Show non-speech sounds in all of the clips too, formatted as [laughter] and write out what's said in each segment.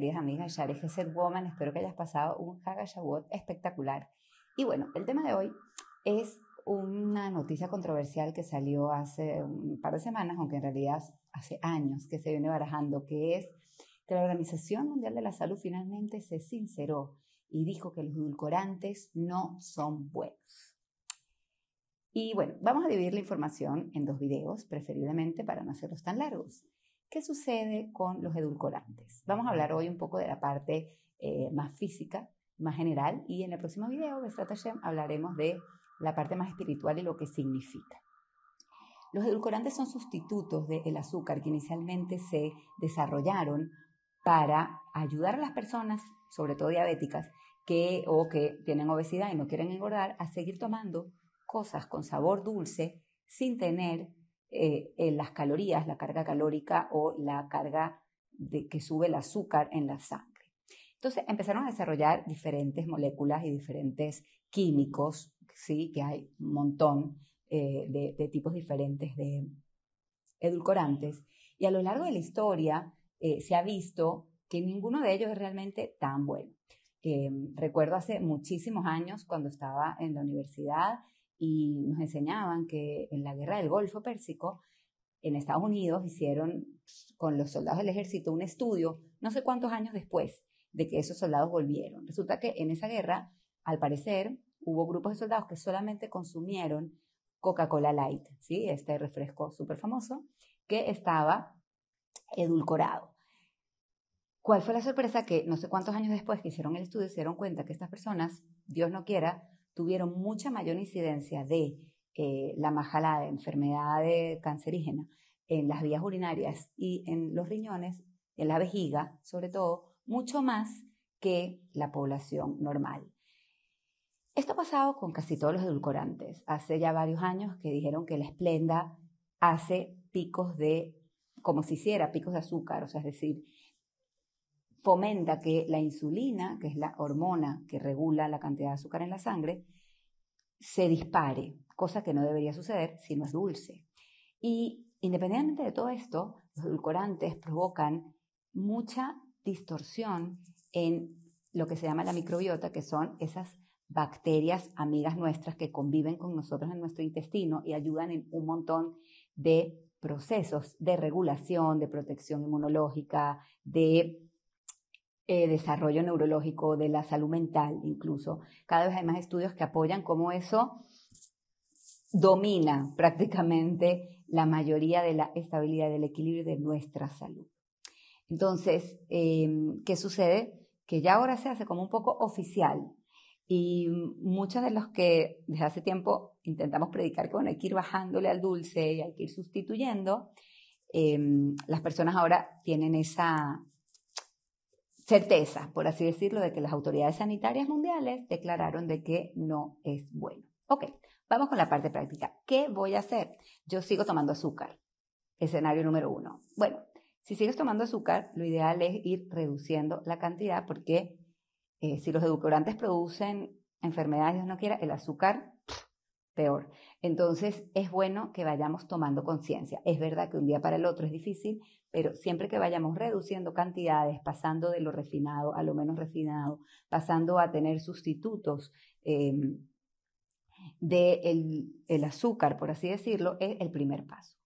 queridas amigas de Share Gesed Woman. Espero que hayas pasado un Haga Shavuot espectacular. Y bueno, el tema de hoy es una noticia controversial que salió hace un par de semanas, aunque en realidad hace años que se viene barajando, que es que la Organización Mundial de la Salud finalmente se sinceró y dijo que los edulcorantes no son buenos. Y bueno, vamos a dividir la información en dos videos, preferiblemente para no hacerlos tan largos. ¿Qué sucede con los edulcorantes? Vamos a hablar hoy un poco de la parte eh, más física, más general, y en el próximo video, de Hashem, hablaremos de la parte más espiritual y lo que significa. Los edulcorantes son sustitutos del azúcar que inicialmente se desarrollaron para ayudar a las personas, sobre todo diabéticas, que, o que tienen obesidad y no quieren engordar, a seguir tomando cosas con sabor dulce sin tener eh, las calorías, la carga calórica o la carga de que sube el azúcar en la sangre. Entonces empezaron a desarrollar diferentes moléculas y diferentes químicos, sí, que hay un montón eh, de, tipos diferentes de edulcorantes. Y a lo largo de la historia eh, se ha visto que ninguno de ellos es realmente tan bueno. recuerdo hace muchísimos años cuando estaba en la universidad y nos enseñaban que en la guerra del Golfo Pérsico, en Estados Unidos hicieron con los soldados del ejército un estudio, no sé cuántos años después de que esos soldados volvieron. Resulta que en esa guerra, al parecer, hubo grupos de soldados que solamente consumieron Coca-Cola Light, ¿sí? este refresco súper famoso, que estaba edulcorado. ¿Cuál fue la sorpresa? Que no sé cuántos años después que hicieron el estudio se dieron cuenta que estas personas, Dios no quiera, tuvieron mucha mayor incidencia de eh, la majalada, enfermedad cancerígena en las vías urinarias y en los riñones, en la vejiga, sobre todo, mucho más que la población normal. Esto ha pasado con casi todos los edulcorantes. Hace ya varios años que dijeron que la esplenda hace picos de, como si hiciera picos de azúcar, o sea, es decir, fomenta que la insulina, que es la hormona que regula la cantidad de azúcar en la sangre, se dispare, cosa que no debería suceder si no es dulce. Y independientemente de todo esto, los edulcorantes provocan mucha distorsión en lo que se llama la microbiota, que son esas bacterias amigas nuestras que conviven con nosotros en nuestro intestino y ayudan en un montón de procesos de regulación, de protección inmunológica, de eh, desarrollo neurológico, de la salud mental incluso. Cada vez hay más estudios que apoyan cómo eso domina [laughs] prácticamente la mayoría de la estabilidad del equilibrio de nuestra salud. Entonces, em, ¿qué sucede? Que ya ahora se hace como un poco oficial y muchos de los que desde hace tiempo intentamos predicar que bueno, hay que ir bajándole al dulce y hay que ir sustituyendo, em, las personas ahora tienen esa, certeza, por así decirlo, de que las autoridades sanitarias mundiales declararon de que no es bueno. Ok, vamos con la parte práctica. ¿Qué voy a hacer? Yo sigo tomando azúcar. Escenario número uno. Bueno, si sigues tomando azúcar, lo ideal es ir reduciendo la cantidad porque eh, si los edulcorantes producen enfermedades, Dios no quiera, el azúcar Entonces es bueno que vayamos tomando conciencia. Es verdad que un día para el otro es difícil, pero siempre que vayamos reduciendo cantidades, pasando de lo refinado a lo menos refinado, pasando a tener sustitutos del de el azúcar, por así decirlo, es el primer paso.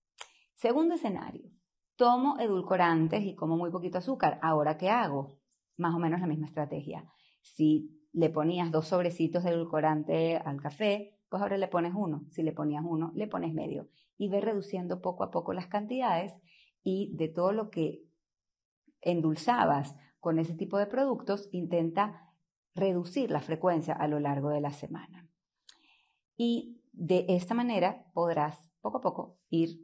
Segundo escenario, tomo edulcorantes y como muy poquito azúcar. Ahora, ¿qué hago? Más o menos la misma estrategia. Si le ponías dos sobrecitos de edulcorante al café, pues ahora le pones uno. Si le ponías uno, le pones medio. Y ve reduciendo poco a poco las cantidades y de todo lo que endulzabas con ese tipo de productos, intenta reducir la frecuencia a lo largo de la semana. Y de esta manera podrás poco a poco ir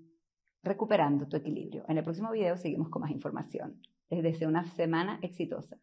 recuperando tu equilibrio. En el próximo video seguimos con más información. Les deseo una semana exitosa.